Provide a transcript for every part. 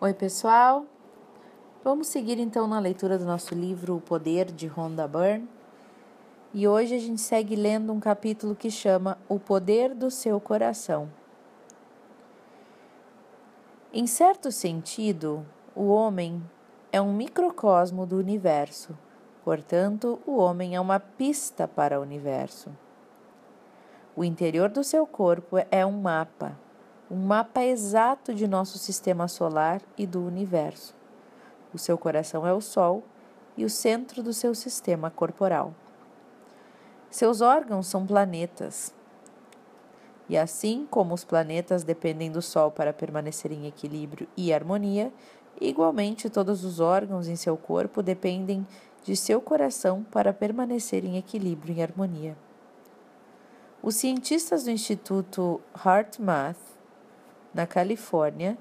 Oi, pessoal. Vamos seguir então na leitura do nosso livro O Poder de Rhonda Byrne. E hoje a gente segue lendo um capítulo que chama O Poder do Seu Coração. Em certo sentido, o homem é um microcosmo do universo, portanto, o homem é uma pista para o universo. O interior do seu corpo é um mapa um mapa exato de nosso sistema solar e do universo. O seu coração é o Sol e o centro do seu sistema corporal. Seus órgãos são planetas. E assim como os planetas dependem do Sol para permanecer em equilíbrio e harmonia, igualmente todos os órgãos em seu corpo dependem de seu coração para permanecer em equilíbrio e harmonia. Os cientistas do Instituto HeartMath na Califórnia,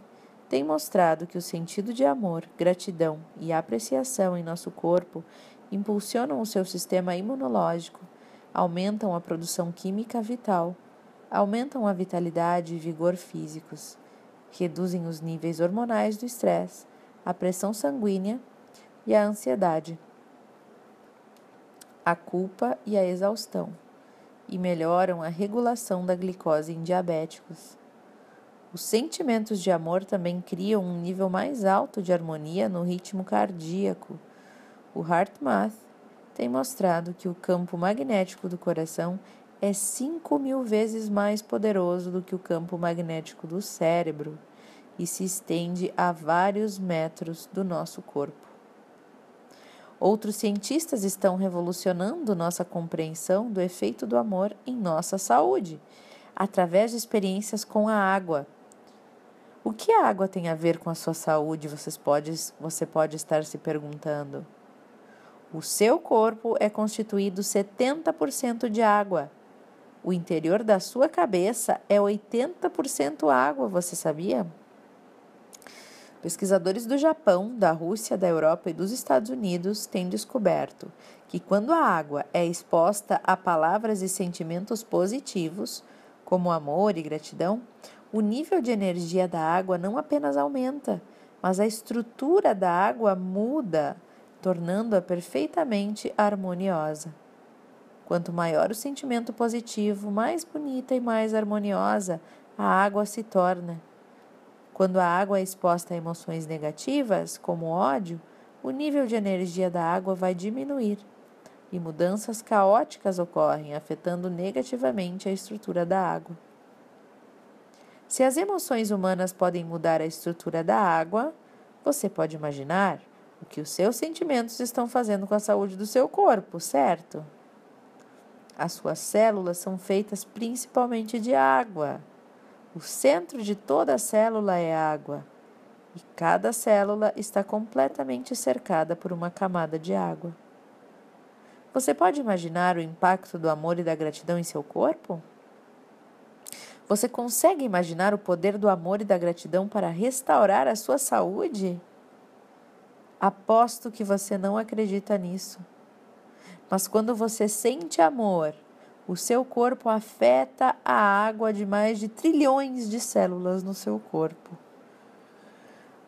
tem mostrado que o sentido de amor, gratidão e apreciação em nosso corpo impulsionam o seu sistema imunológico, aumentam a produção química vital, aumentam a vitalidade e vigor físicos, reduzem os níveis hormonais do estresse, a pressão sanguínea e a ansiedade, a culpa e a exaustão, e melhoram a regulação da glicose em diabéticos. Os sentimentos de amor também criam um nível mais alto de harmonia no ritmo cardíaco. O HeartMath tem mostrado que o campo magnético do coração é 5 mil vezes mais poderoso do que o campo magnético do cérebro e se estende a vários metros do nosso corpo. Outros cientistas estão revolucionando nossa compreensão do efeito do amor em nossa saúde, através de experiências com a água o que a água tem a ver com a sua saúde? Vocês pode, você pode estar se perguntando. O seu corpo é constituído 70% de água. O interior da sua cabeça é 80% água, você sabia? Pesquisadores do Japão, da Rússia, da Europa e dos Estados Unidos têm descoberto que quando a água é exposta a palavras e sentimentos positivos, como amor e gratidão, o nível de energia da água não apenas aumenta, mas a estrutura da água muda, tornando-a perfeitamente harmoniosa. Quanto maior o sentimento positivo, mais bonita e mais harmoniosa a água se torna. Quando a água é exposta a emoções negativas, como ódio, o nível de energia da água vai diminuir e mudanças caóticas ocorrem, afetando negativamente a estrutura da água. Se as emoções humanas podem mudar a estrutura da água, você pode imaginar o que os seus sentimentos estão fazendo com a saúde do seu corpo, certo? As suas células são feitas principalmente de água. O centro de toda célula é água e cada célula está completamente cercada por uma camada de água. Você pode imaginar o impacto do amor e da gratidão em seu corpo? Você consegue imaginar o poder do amor e da gratidão para restaurar a sua saúde? Aposto que você não acredita nisso. Mas quando você sente amor, o seu corpo afeta a água de mais de trilhões de células no seu corpo.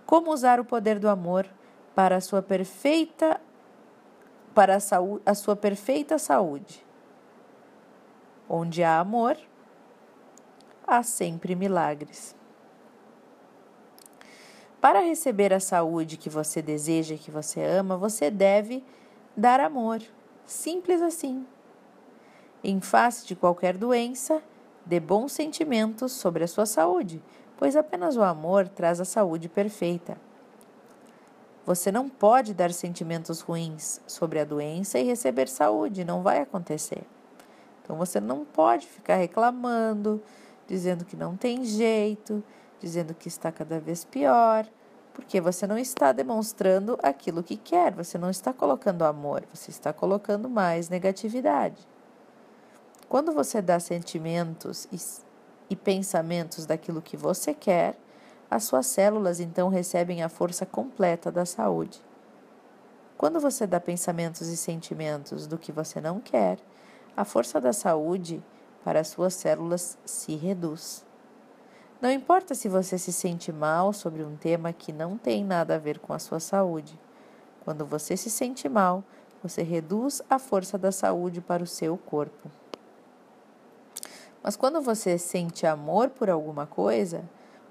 Como usar o poder do amor para a sua perfeita para a, saúde, a sua perfeita saúde? Onde há amor, há sempre milagres. Para receber a saúde que você deseja e que você ama, você deve dar amor. Simples assim. Em face de qualquer doença, dê bons sentimentos sobre a sua saúde, pois apenas o amor traz a saúde perfeita. Você não pode dar sentimentos ruins sobre a doença e receber saúde, não vai acontecer. Então você não pode ficar reclamando, dizendo que não tem jeito, dizendo que está cada vez pior, porque você não está demonstrando aquilo que quer, você não está colocando amor, você está colocando mais negatividade. Quando você dá sentimentos e, e pensamentos daquilo que você quer, as suas células então recebem a força completa da saúde. Quando você dá pensamentos e sentimentos do que você não quer, a força da saúde para as suas células se reduz. Não importa se você se sente mal sobre um tema que não tem nada a ver com a sua saúde. Quando você se sente mal, você reduz a força da saúde para o seu corpo. Mas quando você sente amor por alguma coisa,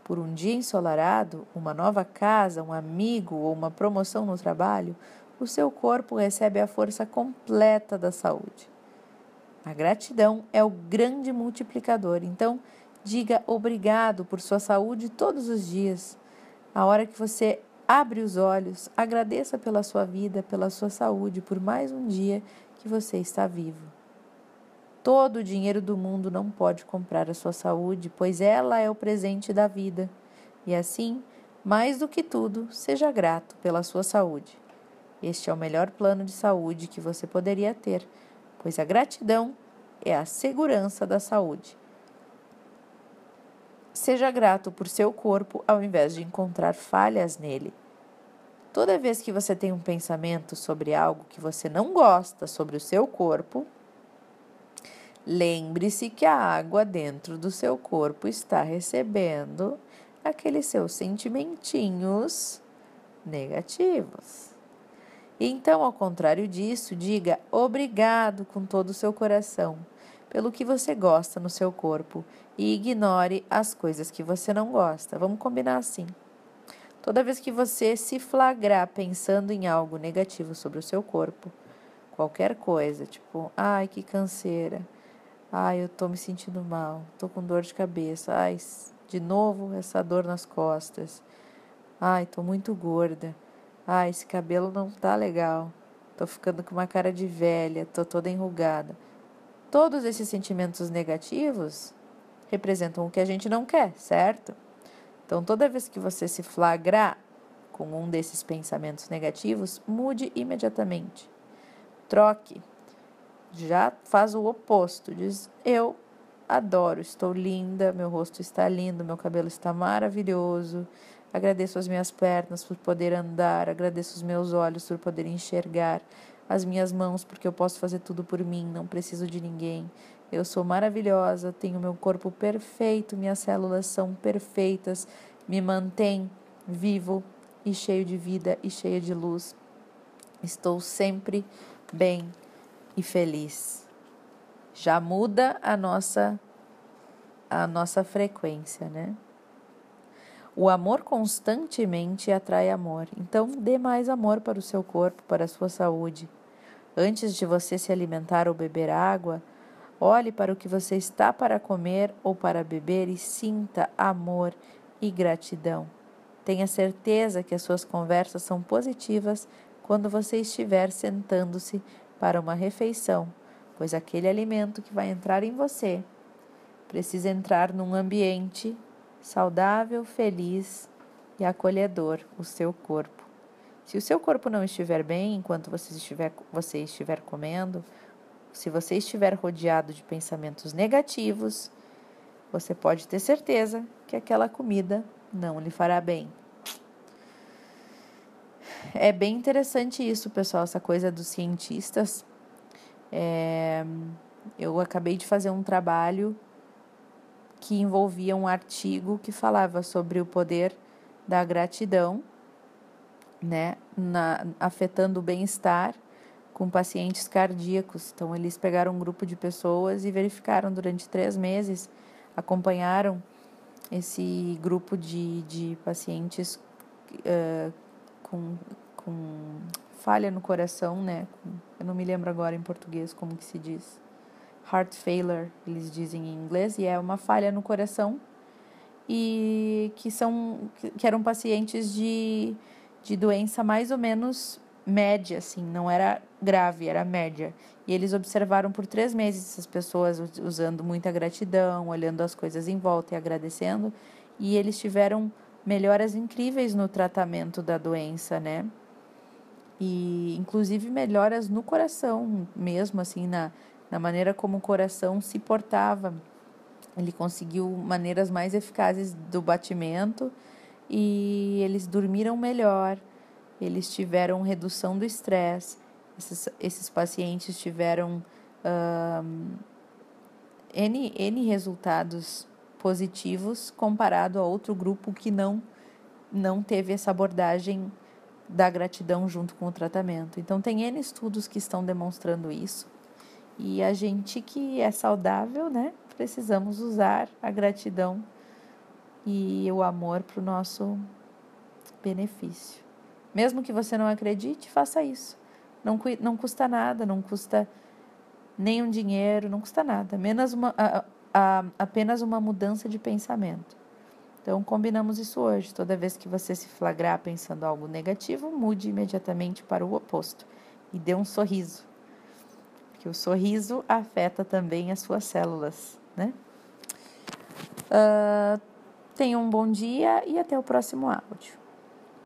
por um dia ensolarado, uma nova casa, um amigo ou uma promoção no trabalho, o seu corpo recebe a força completa da saúde. A gratidão é o grande multiplicador. Então, diga obrigado por sua saúde todos os dias. A hora que você abre os olhos, agradeça pela sua vida, pela sua saúde, por mais um dia que você está vivo. Todo o dinheiro do mundo não pode comprar a sua saúde, pois ela é o presente da vida. E assim, mais do que tudo, seja grato pela sua saúde. Este é o melhor plano de saúde que você poderia ter pois a gratidão é a segurança da saúde. Seja grato por seu corpo ao invés de encontrar falhas nele. Toda vez que você tem um pensamento sobre algo que você não gosta sobre o seu corpo, lembre-se que a água dentro do seu corpo está recebendo aqueles seus sentimentinhos negativos. Então, ao contrário disso, diga obrigado com todo o seu coração pelo que você gosta no seu corpo e ignore as coisas que você não gosta. Vamos combinar assim. Toda vez que você se flagrar pensando em algo negativo sobre o seu corpo, qualquer coisa, tipo, ai, que canseira. Ai, eu tô me sentindo mal, tô com dor de cabeça. Ai, de novo essa dor nas costas. Ai, tô muito gorda. Ah, esse cabelo não tá legal. Tô ficando com uma cara de velha, tô toda enrugada. Todos esses sentimentos negativos representam o que a gente não quer, certo? Então, toda vez que você se flagrar com um desses pensamentos negativos, mude imediatamente. Troque. Já faz o oposto. Diz: Eu adoro, estou linda, meu rosto está lindo, meu cabelo está maravilhoso, Agradeço as minhas pernas por poder andar, agradeço os meus olhos por poder enxergar, as minhas mãos porque eu posso fazer tudo por mim, não preciso de ninguém. Eu sou maravilhosa, tenho meu corpo perfeito, minhas células são perfeitas, me mantém vivo e cheio de vida e cheio de luz. Estou sempre bem e feliz. Já muda a nossa a nossa frequência, né? O amor constantemente atrai amor. Então, dê mais amor para o seu corpo, para a sua saúde. Antes de você se alimentar ou beber água, olhe para o que você está para comer ou para beber e sinta amor e gratidão. Tenha certeza que as suas conversas são positivas quando você estiver sentando-se para uma refeição, pois aquele alimento que vai entrar em você precisa entrar num ambiente saudável, feliz e acolhedor o seu corpo. Se o seu corpo não estiver bem enquanto você estiver, você estiver comendo, se você estiver rodeado de pensamentos negativos, você pode ter certeza que aquela comida não lhe fará bem. É bem interessante isso, pessoal, essa coisa dos cientistas. É, eu acabei de fazer um trabalho que envolvia um artigo que falava sobre o poder da gratidão, né, na, afetando o bem-estar com pacientes cardíacos. Então, eles pegaram um grupo de pessoas e verificaram durante três meses, acompanharam esse grupo de, de pacientes uh, com, com falha no coração, né? Eu não me lembro agora em português como que se diz heart failure, eles dizem em inglês, e é uma falha no coração e que são que eram pacientes de, de doença mais ou menos média, assim, não era grave, era média. E eles observaram por três meses essas pessoas usando muita gratidão, olhando as coisas em volta e agradecendo, e eles tiveram melhoras incríveis no tratamento da doença, né? E inclusive melhoras no coração mesmo, assim, na na maneira como o coração se portava. Ele conseguiu maneiras mais eficazes do batimento e eles dormiram melhor, eles tiveram redução do estresse, esses, esses pacientes tiveram N, N resultados positivos comparado a outro grupo que não não teve essa abordagem da gratidão junto com o tratamento. Então tem N estudos que estão demonstrando isso. E a gente que é saudável, né, precisamos usar a gratidão e o amor para o nosso benefício. Mesmo que você não acredite, faça isso. Não, não custa nada, não custa nenhum dinheiro, não custa nada, menos uma, a, a, apenas uma mudança de pensamento. Então, combinamos isso hoje. Toda vez que você se flagrar pensando algo negativo, mude imediatamente para o oposto e dê um sorriso. Porque o sorriso afeta também as suas células, né? Uh, tenha um bom dia e até o próximo áudio.